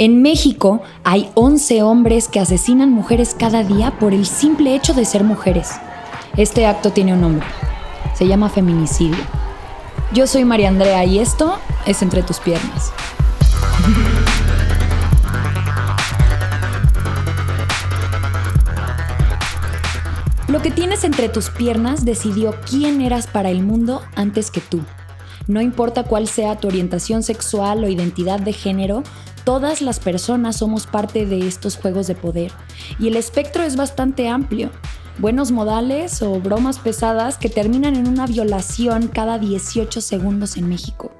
En México hay 11 hombres que asesinan mujeres cada día por el simple hecho de ser mujeres. Este acto tiene un nombre. Se llama feminicidio. Yo soy María Andrea y esto es Entre tus piernas. Lo que tienes entre tus piernas decidió quién eras para el mundo antes que tú. No importa cuál sea tu orientación sexual o identidad de género, Todas las personas somos parte de estos juegos de poder y el espectro es bastante amplio. Buenos modales o bromas pesadas que terminan en una violación cada 18 segundos en México.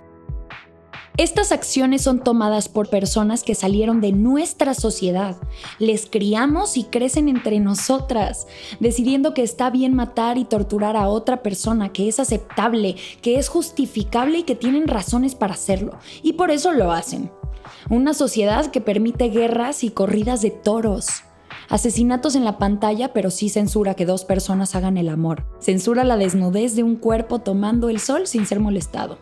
Estas acciones son tomadas por personas que salieron de nuestra sociedad. Les criamos y crecen entre nosotras, decidiendo que está bien matar y torturar a otra persona, que es aceptable, que es justificable y que tienen razones para hacerlo. Y por eso lo hacen. Una sociedad que permite guerras y corridas de toros. Asesinatos en la pantalla, pero sí censura que dos personas hagan el amor. Censura la desnudez de un cuerpo tomando el sol sin ser molestado.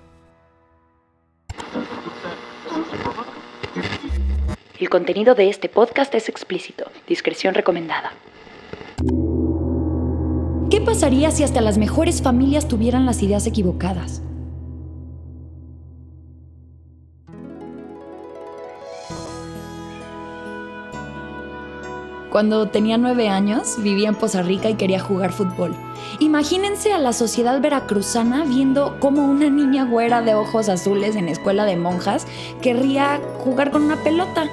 El contenido de este podcast es explícito. Discreción recomendada. ¿Qué pasaría si hasta las mejores familias tuvieran las ideas equivocadas? Cuando tenía nueve años, vivía en Poza Rica y quería jugar fútbol. Imagínense a la sociedad veracruzana viendo cómo una niña güera de ojos azules en escuela de monjas querría jugar con una pelota.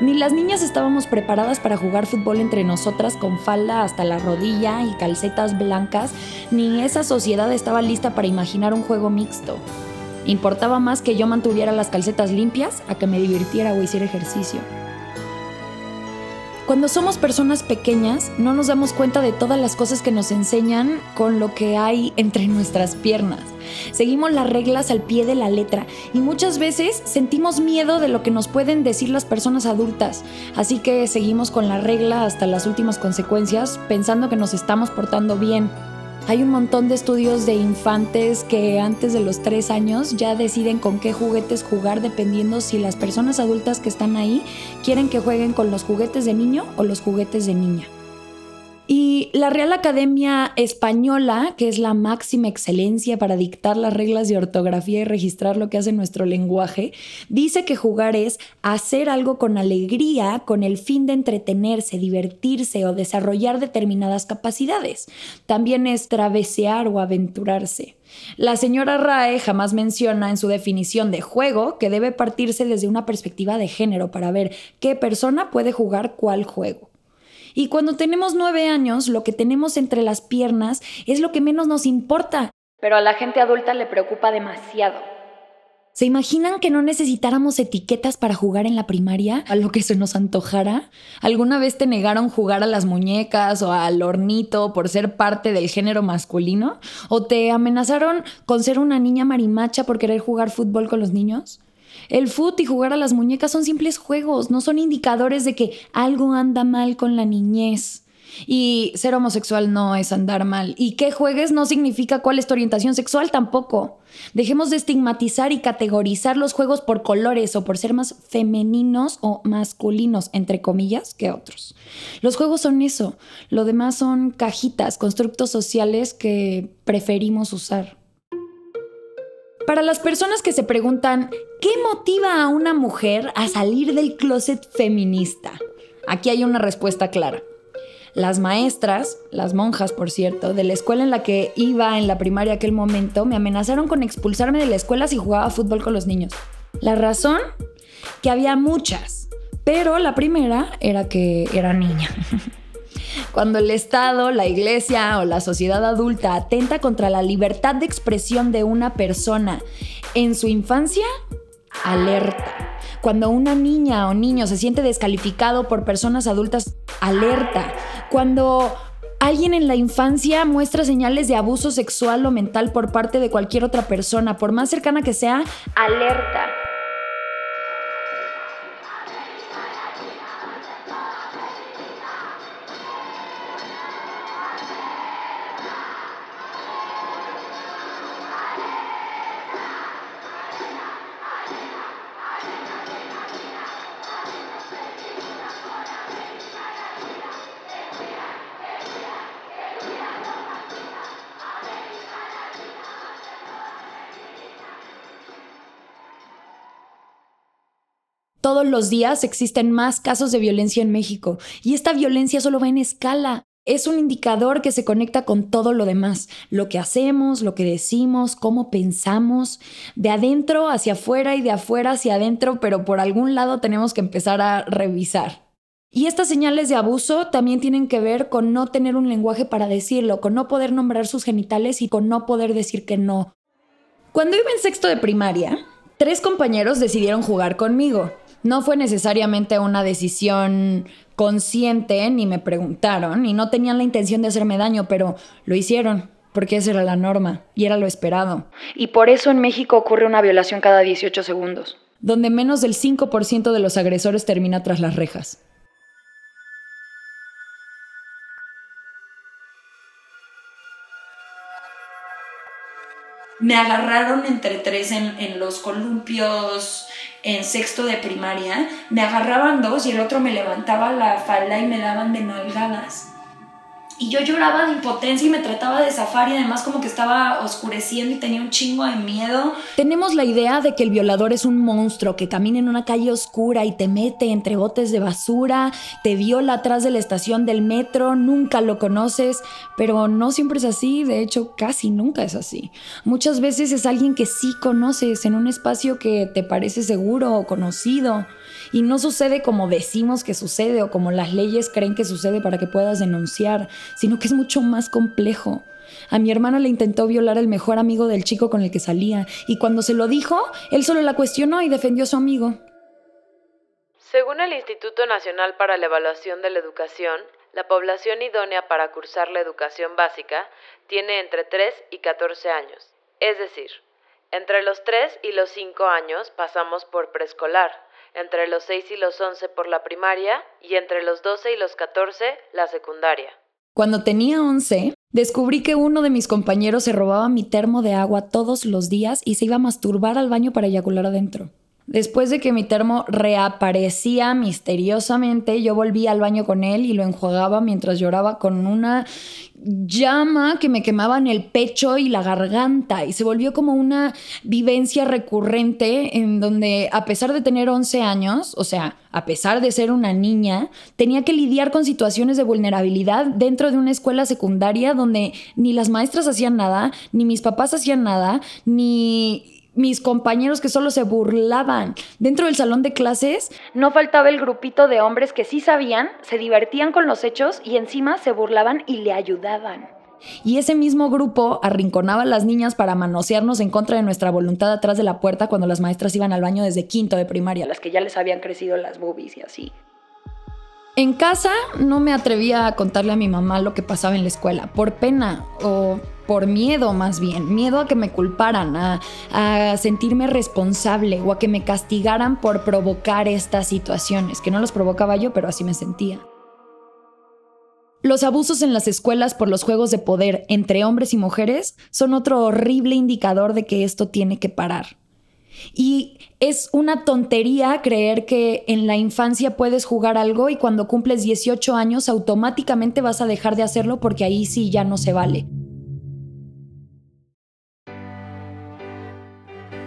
Ni las niñas estábamos preparadas para jugar fútbol entre nosotras con falda hasta la rodilla y calcetas blancas, ni esa sociedad estaba lista para imaginar un juego mixto. Importaba más que yo mantuviera las calcetas limpias a que me divirtiera o hiciera ejercicio. Cuando somos personas pequeñas, no nos damos cuenta de todas las cosas que nos enseñan con lo que hay entre nuestras piernas. Seguimos las reglas al pie de la letra y muchas veces sentimos miedo de lo que nos pueden decir las personas adultas. Así que seguimos con la regla hasta las últimas consecuencias pensando que nos estamos portando bien. Hay un montón de estudios de infantes que antes de los tres años ya deciden con qué juguetes jugar dependiendo si las personas adultas que están ahí quieren que jueguen con los juguetes de niño o los juguetes de niña. Y la Real Academia Española, que es la máxima excelencia para dictar las reglas de ortografía y registrar lo que hace nuestro lenguaje, dice que jugar es hacer algo con alegría con el fin de entretenerse, divertirse o desarrollar determinadas capacidades. También es travesear o aventurarse. La señora Rae jamás menciona en su definición de juego que debe partirse desde una perspectiva de género para ver qué persona puede jugar cuál juego. Y cuando tenemos nueve años, lo que tenemos entre las piernas es lo que menos nos importa. Pero a la gente adulta le preocupa demasiado. ¿Se imaginan que no necesitáramos etiquetas para jugar en la primaria? A lo que se nos antojara. ¿Alguna vez te negaron jugar a las muñecas o al hornito por ser parte del género masculino? ¿O te amenazaron con ser una niña marimacha por querer jugar fútbol con los niños? El foot y jugar a las muñecas son simples juegos, no son indicadores de que algo anda mal con la niñez. Y ser homosexual no es andar mal. Y que juegues no significa cuál es tu orientación sexual tampoco. Dejemos de estigmatizar y categorizar los juegos por colores o por ser más femeninos o masculinos, entre comillas, que otros. Los juegos son eso. Lo demás son cajitas, constructos sociales que preferimos usar. Para las personas que se preguntan, ¿qué motiva a una mujer a salir del closet feminista? Aquí hay una respuesta clara. Las maestras, las monjas por cierto, de la escuela en la que iba en la primaria aquel momento, me amenazaron con expulsarme de la escuela si jugaba fútbol con los niños. La razón, que había muchas, pero la primera era que era niña. Cuando el Estado, la Iglesia o la sociedad adulta atenta contra la libertad de expresión de una persona en su infancia, alerta. Cuando una niña o niño se siente descalificado por personas adultas, alerta. Cuando alguien en la infancia muestra señales de abuso sexual o mental por parte de cualquier otra persona, por más cercana que sea, alerta. Todos los días existen más casos de violencia en México y esta violencia solo va en escala. Es un indicador que se conecta con todo lo demás, lo que hacemos, lo que decimos, cómo pensamos, de adentro hacia afuera y de afuera hacia adentro, pero por algún lado tenemos que empezar a revisar. Y estas señales de abuso también tienen que ver con no tener un lenguaje para decirlo, con no poder nombrar sus genitales y con no poder decir que no. Cuando iba en sexto de primaria, tres compañeros decidieron jugar conmigo. No fue necesariamente una decisión consciente, ni me preguntaron, y no tenían la intención de hacerme daño, pero lo hicieron, porque esa era la norma, y era lo esperado. Y por eso en México ocurre una violación cada 18 segundos, donde menos del 5% de los agresores termina tras las rejas. Me agarraron entre tres en, los columpios en sexto de primaria, me agarraban dos y el otro me levantaba la falda y me daban de nalgadas. Y yo lloraba de impotencia y me trataba de zafar y además como que estaba oscureciendo y tenía un chingo de miedo. Tenemos la idea de que el violador es un monstruo que camina en una calle oscura y te mete entre botes de basura, te viola atrás de la estación del metro, nunca lo conoces, pero no siempre es así, de hecho casi nunca es así. Muchas veces es alguien que sí conoces en un espacio que te parece seguro o conocido. Y no sucede como decimos que sucede o como las leyes creen que sucede para que puedas denunciar, sino que es mucho más complejo. A mi hermana le intentó violar el mejor amigo del chico con el que salía, y cuando se lo dijo, él solo la cuestionó y defendió a su amigo. Según el Instituto Nacional para la Evaluación de la Educación, la población idónea para cursar la educación básica tiene entre 3 y 14 años. Es decir, entre los 3 y los 5 años pasamos por preescolar, entre los 6 y los 11 por la primaria y entre los 12 y los 14 la secundaria. Cuando tenía 11, descubrí que uno de mis compañeros se robaba mi termo de agua todos los días y se iba a masturbar al baño para eyacular adentro. Después de que mi termo reaparecía misteriosamente, yo volví al baño con él y lo enjuagaba mientras lloraba con una llama que me quemaba en el pecho y la garganta. Y se volvió como una vivencia recurrente en donde a pesar de tener 11 años, o sea, a pesar de ser una niña, tenía que lidiar con situaciones de vulnerabilidad dentro de una escuela secundaria donde ni las maestras hacían nada, ni mis papás hacían nada, ni mis compañeros que solo se burlaban. Dentro del salón de clases no faltaba el grupito de hombres que sí sabían, se divertían con los hechos y encima se burlaban y le ayudaban. Y ese mismo grupo arrinconaba a las niñas para manosearnos en contra de nuestra voluntad atrás de la puerta cuando las maestras iban al baño desde quinto de primaria, las que ya les habían crecido las boobies y así. En casa no me atrevía a contarle a mi mamá lo que pasaba en la escuela, por pena o por miedo más bien, miedo a que me culparan, a, a, sentirme responsable o a que me castigaran por provocar estas situaciones, que no los provocaba yo, pero así me sentía. Los abusos en las escuelas por los juegos de poder entre hombres y mujeres son otro horrible indicador de que esto tiene que parar. Y es una tontería creer que en la infancia puedes jugar algo y cuando cumples 18 años automáticamente vas a dejar de hacerlo porque ahí sí ya no se vale.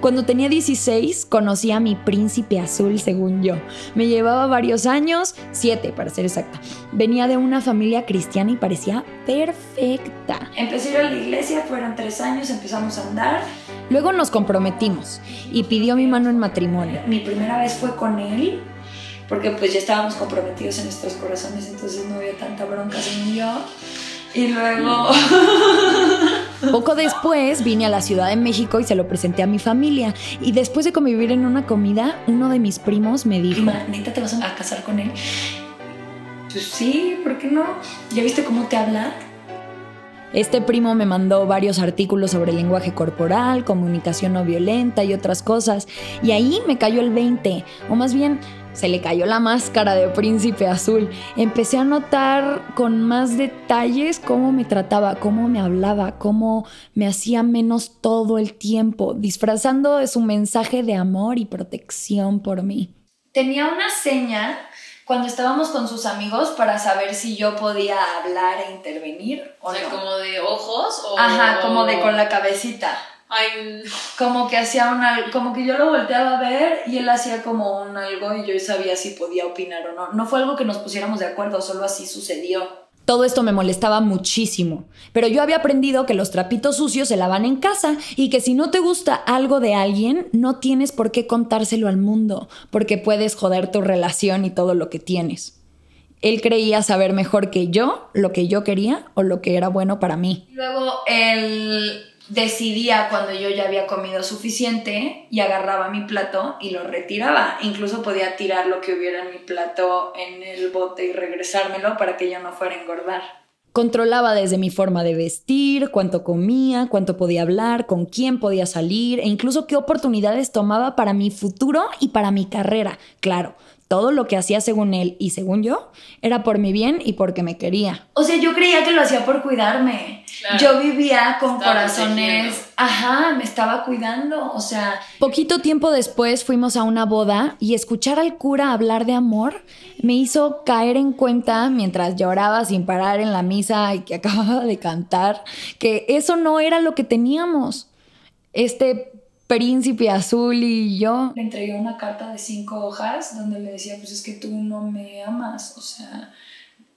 Cuando tenía 16, conocí a mi príncipe azul, según yo. Me llevaba varios años, siete para ser exacta. Venía de una familia cristiana y parecía perfecta. Empecé a ir a la iglesia, fueron tres años, empezamos a andar. Luego nos comprometimos y pidió mi mano en matrimonio. Mi primera vez fue con él, porque pues ya estábamos comprometidos en nuestros corazones, entonces no había tanta bronca según yo. Y luego... Poco después vine a la Ciudad de México y se lo presenté a mi familia. Y después de convivir en una comida, uno de mis primos me dijo... ¿Neta te vas a casar con él? Pues sí, ¿por qué no? ¿Ya viste cómo te habla? Este primo me mandó varios artículos sobre lenguaje corporal, comunicación no violenta y otras cosas. Y ahí me cayó el 20, o más bien se le cayó la máscara de príncipe azul. Empecé a notar con más detalles cómo me trataba, cómo me hablaba, cómo me hacía menos todo el tiempo, disfrazando de su mensaje de amor y protección por mí. Tenía una seña cuando estábamos con sus amigos para saber si yo podía hablar e intervenir o, o sea, como de ojos o Ajá, como de con la cabecita. Ay, como que hacía un como que yo lo volteaba a ver y él hacía como un algo y yo sabía si podía opinar o no. No fue algo que nos pusiéramos de acuerdo, solo así sucedió. Todo esto me molestaba muchísimo, pero yo había aprendido que los trapitos sucios se lavan en casa y que si no te gusta algo de alguien, no tienes por qué contárselo al mundo, porque puedes joder tu relación y todo lo que tienes. Él creía saber mejor que yo lo que yo quería o lo que era bueno para mí. Luego él decidía cuando yo ya había comido suficiente y agarraba mi plato y lo retiraba. Incluso podía tirar lo que hubiera en mi plato en el bote y regresármelo para que yo no fuera a engordar. Controlaba desde mi forma de vestir, cuánto comía, cuánto podía hablar, con quién podía salir e incluso qué oportunidades tomaba para mi futuro y para mi carrera. Claro, todo lo que hacía según él y según yo era por mi bien y porque me quería. O sea, yo creía que lo hacía por cuidarme. Claro. Yo vivía con Estaba corazones. protegiendo. Ajá, me estaba cuidando. O sea, poquito tiempo después fuimos a una boda y escuchar al cura hablar de amor me hizo caer en cuenta mientras lloraba sin parar en la misa y que acababa de cantar que eso no era lo que teníamos. Este príncipe azul y yo le entregué una carta de cinco hojas donde le decía, pues es que tú no me amas, o sea,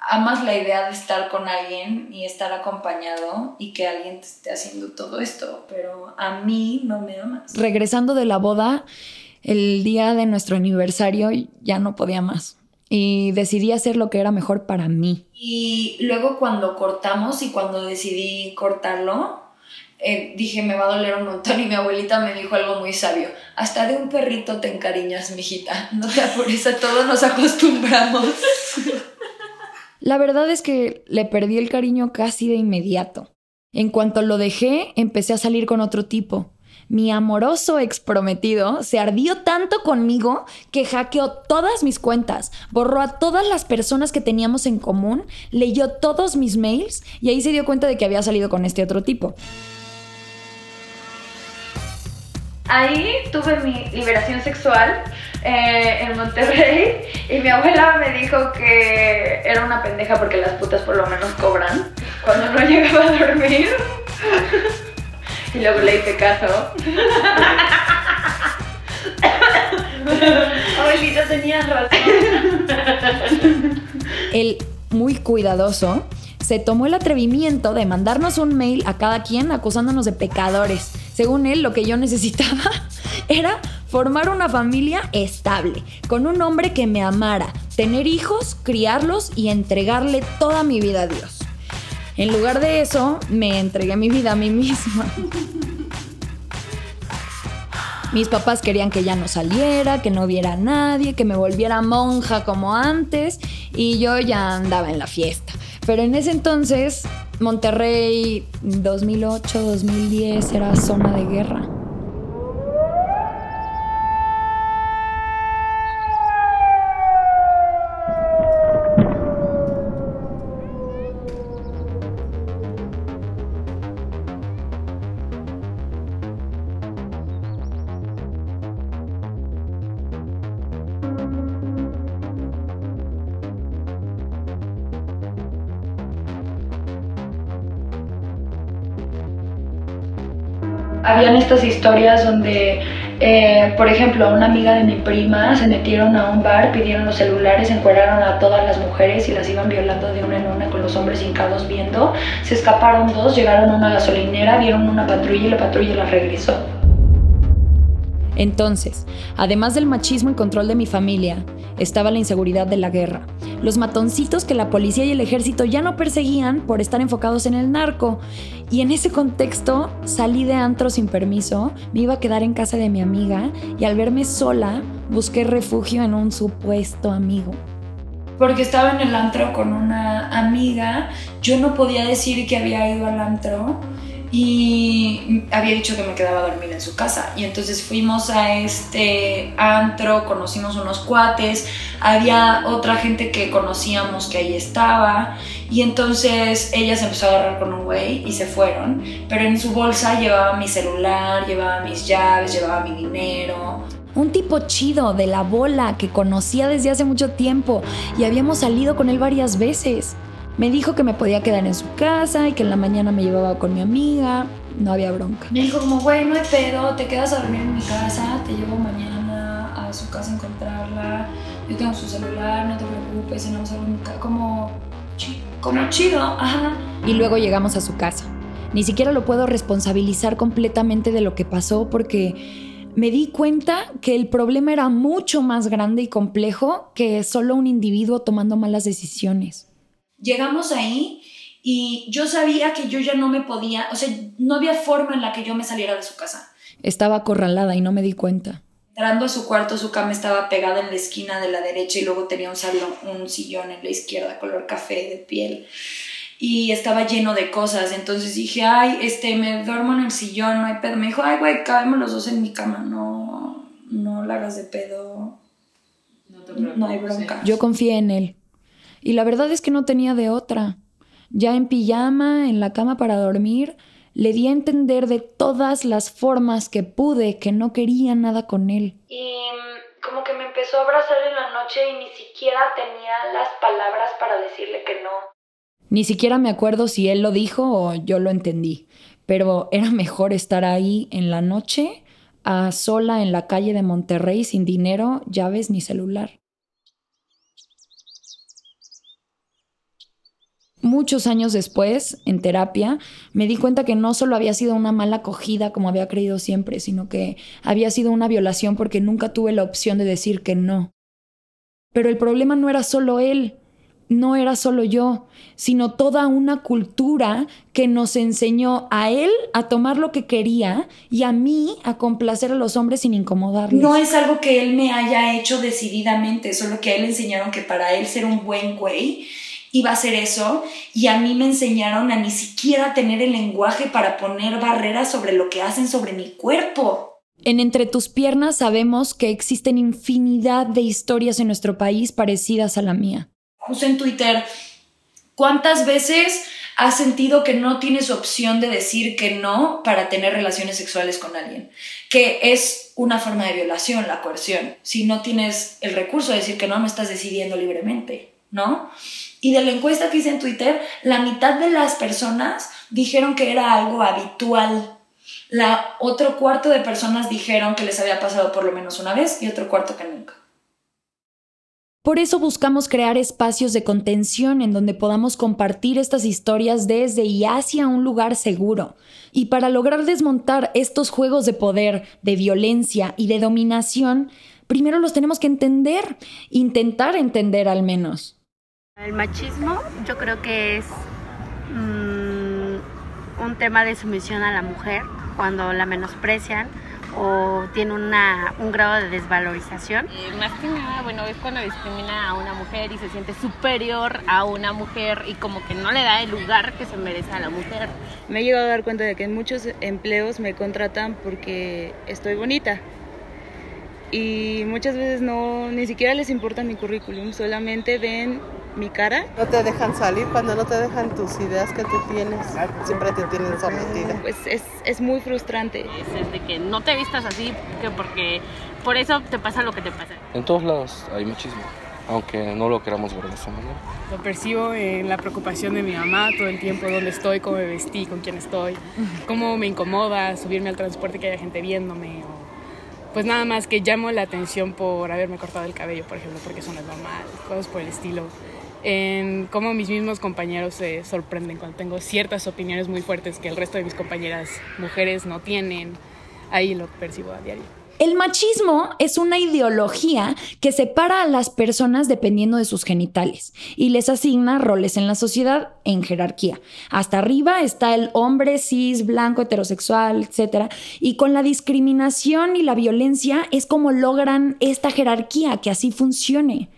amas la idea de estar con alguien y estar acompañado y que alguien te esté haciendo todo esto, pero a mí no me amas. Regresando de la boda, el día de nuestro aniversario ya no podía más. Y decidí hacer lo que era mejor para mí. Y luego cuando cortamos y cuando decidí cortarlo, eh, dije, me va a doler un montón y mi abuelita me dijo algo muy sabio. Hasta de un perrito te encariñas, mijita. No te apures, a todos nos acostumbramos. La verdad es que le perdí el cariño casi de inmediato. En cuanto lo dejé, empecé a salir con otro tipo. Mi amoroso ex prometido se ardió tanto conmigo que hackeó todas mis cuentas, borró a todas las personas que teníamos en común, leyó todos mis mails y ahí se dio cuenta de que había salido con este otro tipo. Ahí tuve mi liberación sexual eh, en Monterrey y mi abuela me dijo que era una pendeja porque las putas por lo menos cobran cuando no llegaba a dormir. y luego le hice caso. Abuelita tenía razón. El muy cuidadoso se tomó el atrevimiento de mandarnos un mail a cada quien acusándonos de pecadores. Según él, lo que yo necesitaba era formar una familia estable, con un hombre que me amara, tener hijos, criarlos y entregarle toda mi vida a Dios. En lugar de eso, me entregué mi vida a mí misma. Mis papás querían que ya no saliera, que no viera a nadie, que me volviera monja como antes y yo ya andaba en la fiesta. Pero en ese entonces, Monterrey 2008-2010 era zona de guerra. Habían estas historias donde, eh, por ejemplo, a una amiga de mi prima se metieron a un bar, pidieron los celulares, encuadraron a todas las mujeres y las iban violando de una en una con los hombres hincados viendo. Se escaparon dos, llegaron a una gasolinera, vieron una patrulla y la patrulla las regresó. Entonces, además del machismo y control de mi familia, estaba la inseguridad de la guerra. Los matoncitos que la policía y el ejército ya no perseguían por estar enfocados en el narco. Y en ese contexto salí de antro sin permiso, me iba a quedar en casa de mi amiga y al verme sola busqué refugio en un supuesto amigo. Porque estaba en el antro con una amiga, yo no podía decir que había ido al antro y había dicho que me quedaba a dormir en su casa. Y entonces fuimos a este antro, conocimos unos cuates, había otra gente que conocíamos que ahí estaba. Y entonces ella se empezó a agarrar con un güey y se fueron. Pero en su bolsa llevaba mi celular, llevaba mis llaves, llevaba mi dinero. Un tipo chido de la bola que conocía desde hace mucho tiempo y habíamos salido con él varias veces. Me dijo que me podía quedar en su casa y que en la mañana me llevaba con mi amiga. no había bronca. Me dijo como, güey, no hay pedo, te quedas a dormir en mi casa, te llevo mañana a su casa a encontrarla, yo tengo su celular, no te preocupes, cenamos algo en mi casa, como, como chido, ajá. Y luego llegamos a su casa. Ni siquiera lo puedo responsabilizar completamente de lo que pasó porque me di cuenta que el problema era mucho más grande y complejo que solo un individuo tomando malas decisiones. Llegamos ahí y yo sabía que yo ya no me podía, o sea, no había forma en la que yo me saliera de su casa. Estaba acorralada y no me di cuenta. Entrando a su cuarto, su cama estaba pegada en la esquina de la derecha y luego tenía un salón, un sillón en la izquierda, color café de piel y estaba lleno de cosas. Entonces dije, ay, este, me duermo en el sillón, no hay pedo. Me dijo, ay, güey, cabemos los dos en mi cama, no, no la hagas de pedo. No, no hay bronca. Yo confié en él. Y la verdad es que no tenía de otra. Ya en pijama, en la cama para dormir, le di a entender de todas las formas que pude que no quería nada con él. Y mm, como que me empezó a abrazar en la noche y ni siquiera tenía las palabras para decirle que no. Ni siquiera me acuerdo si él lo dijo o yo lo entendí, pero era mejor estar ahí en la noche a sola en la calle de Monterrey sin dinero, llaves ni celular. Muchos años después, en terapia, me di cuenta que no solo había sido una mala acogida como había creído siempre, sino que había sido una violación porque nunca tuve la opción de decir que no. Pero el problema no era solo él, no era solo yo, sino toda una cultura que nos enseñó a él a tomar lo que quería y a mí a complacer a los hombres sin incomodarles. No es algo que él me haya hecho decididamente, solo que a él enseñaron que para él ser un buen güey iba a ser eso y a mí me enseñaron a ni siquiera tener el lenguaje para poner barreras sobre lo que hacen sobre mi cuerpo. En Entre tus piernas sabemos que existen infinidad de historias en nuestro país parecidas a la mía puse en Twitter, ¿cuántas veces has sentido que no tienes opción de decir que no para tener relaciones sexuales con alguien? Que es una forma de violación, la coerción. Si no tienes el recurso de decir que no, no estás decidiendo libremente, ¿no? Y de la encuesta que hice en Twitter, la mitad de las personas dijeron que era algo habitual. La otro cuarto de personas dijeron que les había pasado por lo menos una vez y otro cuarto que nunca. Por eso buscamos crear espacios de contención en donde podamos compartir estas historias desde y hacia un lugar seguro. Y para lograr desmontar estos juegos de poder, de violencia y de dominación, primero los tenemos que entender, intentar entender al menos. El machismo yo creo que es mm, un tema de sumisión a la mujer cuando la menosprecian o tiene una, un grado de desvalorización? Eh, más que nada, bueno, es cuando discrimina a una mujer y se siente superior a una mujer y como que no le da el lugar que se merece a la mujer. Me he llegado a dar cuenta de que en muchos empleos me contratan porque estoy bonita y muchas veces no ni siquiera les importa mi currículum, solamente ven mi cara. No te dejan salir cuando no te dejan tus ideas que tú tienes, siempre te tienen sometida. Pues es, es muy frustrante. Es, de que no te vistas así, que porque por eso te pasa lo que te pasa. En todos lados hay muchísimo, aunque no lo queramos ver de esa manera. Lo percibo en la preocupación de mi mamá todo el tiempo, dónde estoy, cómo me vestí, con quién estoy, cómo me incomoda subirme al transporte que haya gente viéndome pues nada más que llamo la atención por haberme cortado el cabello, por ejemplo, porque eso no es normal, cosas por el estilo. En cómo mis mismos compañeros se sorprenden cuando tengo ciertas opiniones muy fuertes que el resto de mis compañeras mujeres no tienen. Ahí lo percibo a diario. El machismo es una ideología que separa a las personas dependiendo de sus genitales y les asigna roles en la sociedad en jerarquía. Hasta arriba está el hombre cis, blanco, heterosexual, etc. Y con la discriminación y la violencia es como logran esta jerarquía, que así funcione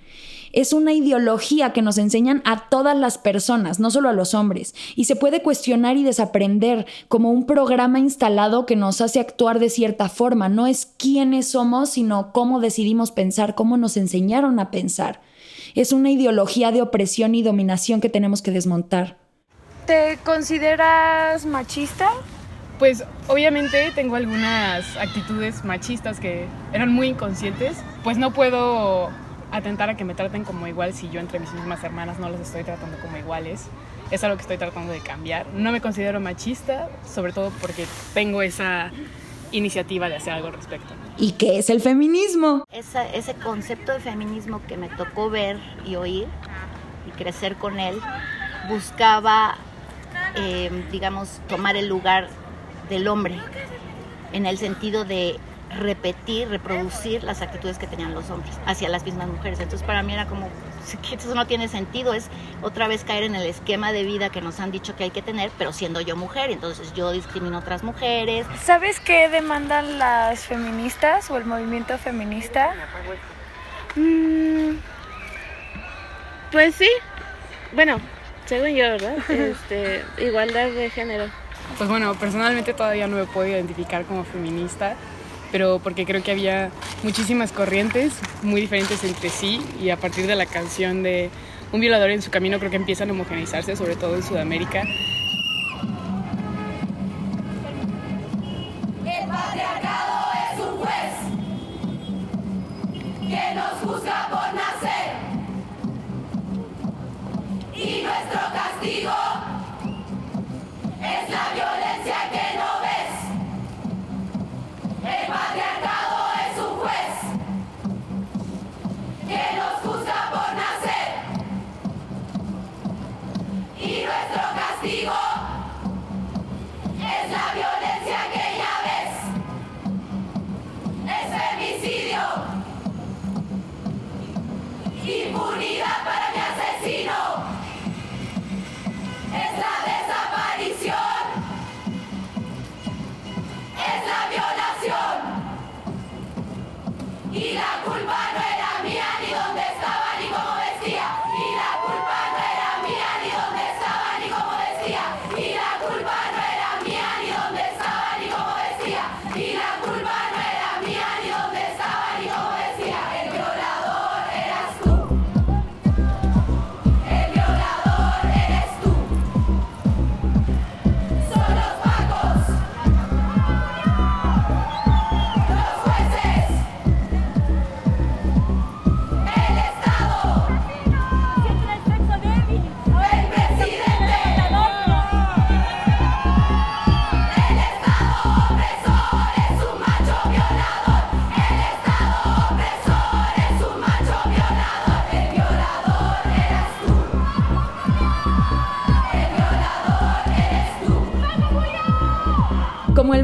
es una ideología que nos enseñan a todas las personas, no solo a los hombres, y se puede cuestionar y desaprender como un programa instalado que nos hace actuar de cierta forma. No es quiénes somos, sino cómo decidimos pensar, cómo nos enseñaron a pensar. Es una ideología de opresión y dominación que tenemos que desmontar. ¿Te consideras machista? Pues obviamente tengo algunas actitudes machistas que eran muy inconscientes. Pues no puedo atentar a que me traten como igual si yo entre mis mismas hermanas no las estoy tratando como iguales. es algo que estoy tratando de cambiar. No me considero machista, sobre todo porque tengo esa iniciativa de hacer algo al respecto. ¿Y qué es el feminismo? Esa, ese concepto de feminismo que me tocó ver y oír y crecer con él, buscaba, eh, digamos, tomar el lugar del hombre, en el sentido de repetir, reproducir las actitudes que tenían los hombres hacia las mismas mujeres. Entonces para mí era como, eso no tiene sentido, es otra vez caer en el esquema de vida que nos han dicho que hay que tener, pero siendo yo mujer, entonces yo discrimino a otras mujeres. ¿Sabes qué demandan las feministas o el movimiento feminista? Mm, pues sí, bueno, según yo, ¿verdad? Este, igualdad de género. Pues bueno, personalmente todavía no me puedo identificar como feminista, pero porque creo que había muchísimas corrientes muy diferentes entre sí y a partir de la canción de Un violador en su camino creo que empiezan a homogeneizarse, sobre todo en Sudamérica. El patriarcado es un juez que nos juzga por nacer y nuestro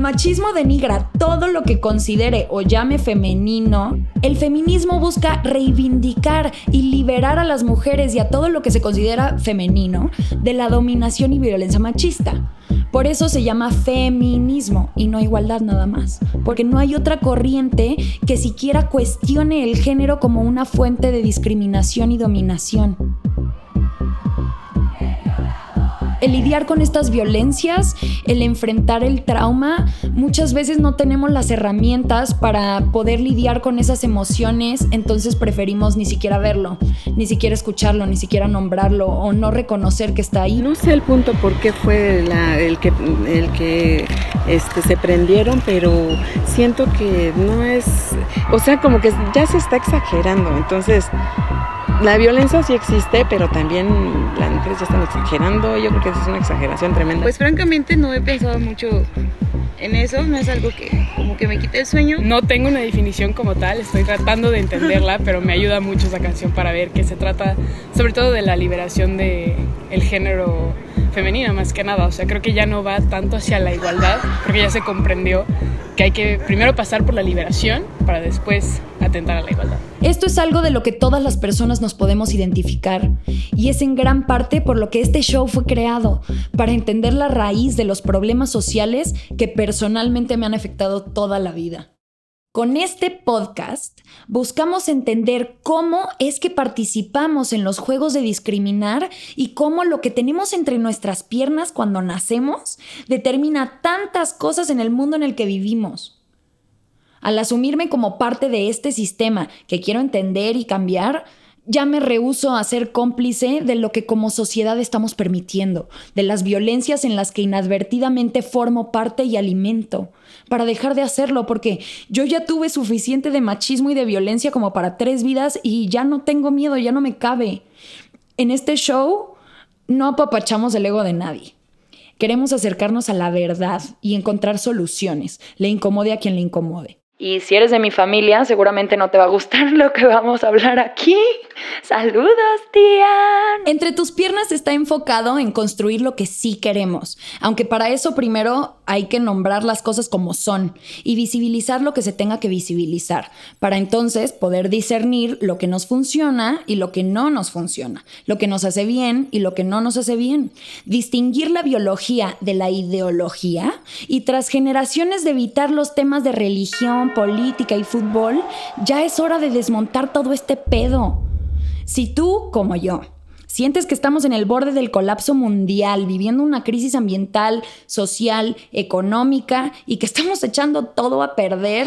machismo denigra todo lo que considere o llame femenino, el feminismo busca reivindicar y liberar a las mujeres y a todo lo que se considera femenino de la dominación y violencia machista. Por eso se llama feminismo y no igualdad nada más, porque no hay otra corriente que siquiera cuestione el género como una fuente de discriminación y dominación. El lidiar con estas violencias, el enfrentar el trauma, muchas veces no tenemos las herramientas para poder lidiar con esas emociones, entonces preferimos ni siquiera verlo, ni siquiera escucharlo, ni siquiera nombrarlo o no reconocer que está ahí. No sé el punto por qué fue el que, el que este, se prendieron, pero siento que no es, o sea, como que ya se está exagerando, entonces la violencia sí existe, pero también las mujeres ya están exagerando, yo creo que es una exageración tremenda. Pues francamente no he pensado mucho en eso, no es algo que como que me quite el sueño. No tengo una definición como tal, estoy tratando de entenderla, pero me ayuda mucho esa canción para ver que se trata sobre todo de la liberación de el género femenino más que nada, o sea, creo que ya no va tanto hacia la igualdad, porque ya se comprendió que hay que primero pasar por la liberación para después atentar a la igualdad. Esto es algo de lo que todas las personas nos podemos identificar y es en gran parte por lo que este show fue creado, para entender la raíz de los problemas sociales que personalmente me han afectado toda la vida. Con este podcast buscamos entender cómo es que participamos en los juegos de discriminar y cómo lo que tenemos entre nuestras piernas cuando nacemos determina tantas cosas en el mundo en el que vivimos. Al asumirme como parte de este sistema que quiero entender y cambiar, ya me rehúso a ser cómplice de lo que como sociedad estamos permitiendo, de las violencias en las que inadvertidamente formo parte y alimento, para dejar de hacerlo, porque yo ya tuve suficiente de machismo y de violencia como para tres vidas y ya no tengo miedo, ya no me cabe. En este show no apapachamos el ego de nadie. Queremos acercarnos a la verdad y encontrar soluciones, le incomode a quien le incomode. Y si eres de mi familia, seguramente no te va a gustar lo que vamos a hablar aquí. Saludos, tía. Entre tus piernas está enfocado en construir lo que sí queremos, aunque para eso primero hay que nombrar las cosas como son y visibilizar lo que se tenga que visibilizar, para entonces poder discernir lo que nos funciona y lo que no nos funciona, lo que nos hace bien y lo que no nos hace bien, distinguir la biología de la ideología y tras generaciones de evitar los temas de religión, política y fútbol, ya es hora de desmontar todo este pedo. Si tú, como yo, sientes que estamos en el borde del colapso mundial, viviendo una crisis ambiental, social, económica y que estamos echando todo a perder,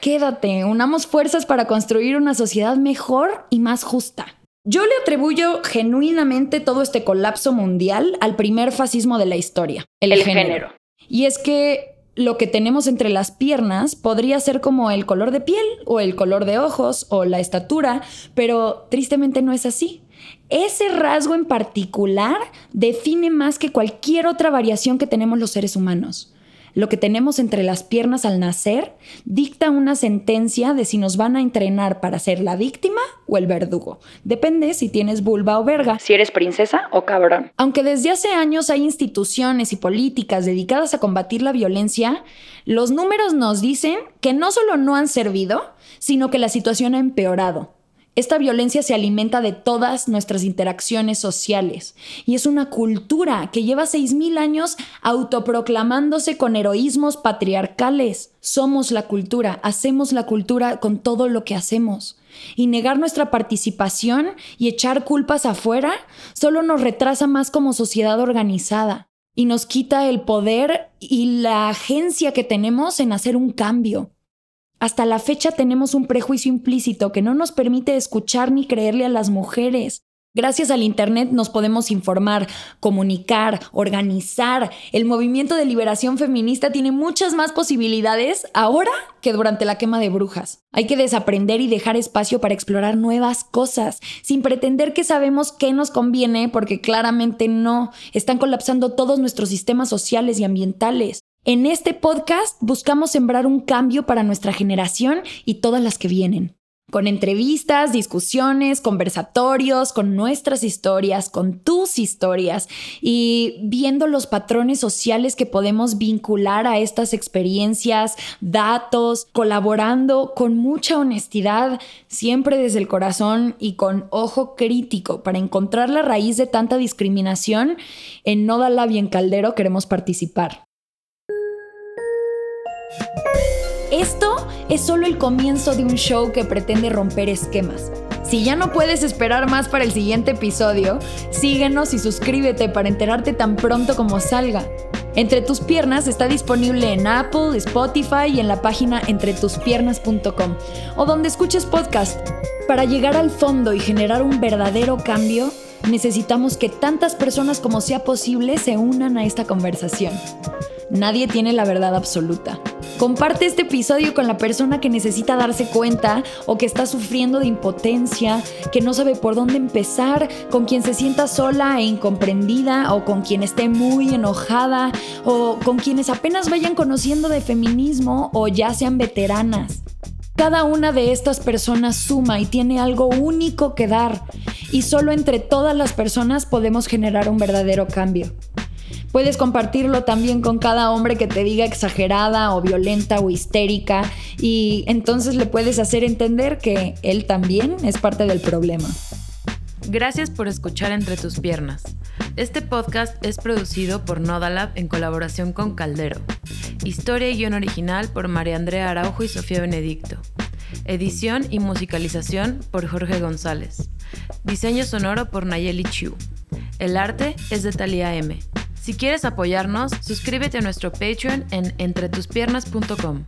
quédate, unamos fuerzas para construir una sociedad mejor y más justa. Yo le atribuyo genuinamente todo este colapso mundial al primer fascismo de la historia, el, género. Y es que lo que tenemos entre las piernas podría ser como el color de piel o el color de ojos o la estatura, pero tristemente no es así. Ese rasgo en particular define más que cualquier otra variación que tenemos los seres humanos lo que tenemos entre las piernas al nacer dicta una sentencia de si nos van a entrenar para ser la víctima o el verdugo. Depende si tienes vulva o verga, si eres princesa o cabrón. Aunque desde hace años hay instituciones y políticas dedicadas a combatir la violencia, los números nos dicen que no solo no han servido, sino que la situación ha empeorado. Esta violencia se alimenta de todas nuestras interacciones sociales y es una cultura que lleva 6.000 años autoproclamándose con heroísmos patriarcales. Somos la cultura, hacemos la cultura con todo lo que hacemos. Y negar nuestra participación y echar culpas afuera solo nos retrasa más como sociedad organizada y nos quita el poder y la agencia que tenemos en hacer un cambio. Hasta la fecha tenemos un prejuicio implícito que no nos permite escuchar ni creerle a las mujeres. Gracias al Internet nos podemos informar, comunicar, organizar. El movimiento de liberación feminista tiene muchas más posibilidades ahora que durante la quema de brujas. Hay que desaprender y dejar espacio para explorar nuevas cosas, sin pretender que sabemos qué nos conviene, porque claramente no. Están colapsando todos nuestros sistemas sociales y ambientales. En este podcast buscamos sembrar un cambio para nuestra generación y todas las que vienen. Con entrevistas, discusiones, conversatorios, con nuestras historias, con tus historias y viendo los patrones sociales que podemos vincular a estas experiencias, datos, colaborando con mucha honestidad, siempre desde el corazón y con ojo crítico para encontrar la raíz de tanta discriminación. En Labia en Caldero queremos participar. Esto es solo el comienzo de un show que pretende romper esquemas. Si ya no puedes esperar más para el siguiente episodio, síguenos y suscríbete para enterarte tan pronto como salga. Entre tus piernas está disponible en Apple, Spotify y en la página entretuspiernas.com o donde escuches podcast. Para llegar al fondo y generar un verdadero cambio, necesitamos que tantas personas como sea posible se unan a esta conversación. Nadie tiene la verdad absoluta. Comparte este episodio con la persona que necesita darse cuenta o que está sufriendo de impotencia, que no sabe por dónde empezar, con quien se sienta sola e incomprendida o con quien esté muy enojada o con quienes apenas vayan conociendo de feminismo o ya sean veteranas. Cada una de estas personas suma y tiene algo único que dar y solo entre todas las personas podemos generar un verdadero cambio. Puedes compartirlo también con cada hombre que te diga exagerada o violenta o histérica y entonces le puedes hacer entender que él también es parte del problema. Gracias por escuchar Entre tus piernas. Este podcast es producido por Nodalab en colaboración con Caldero. Historia y guion original por María Andrea Araujo y Sofía Benedicto. Edición y musicalización por Jorge González. Diseño sonoro por Nayeli Chu. El arte es de Talia M. Si quieres apoyarnos, suscríbete a nuestro Patreon en entretuspiernas.com.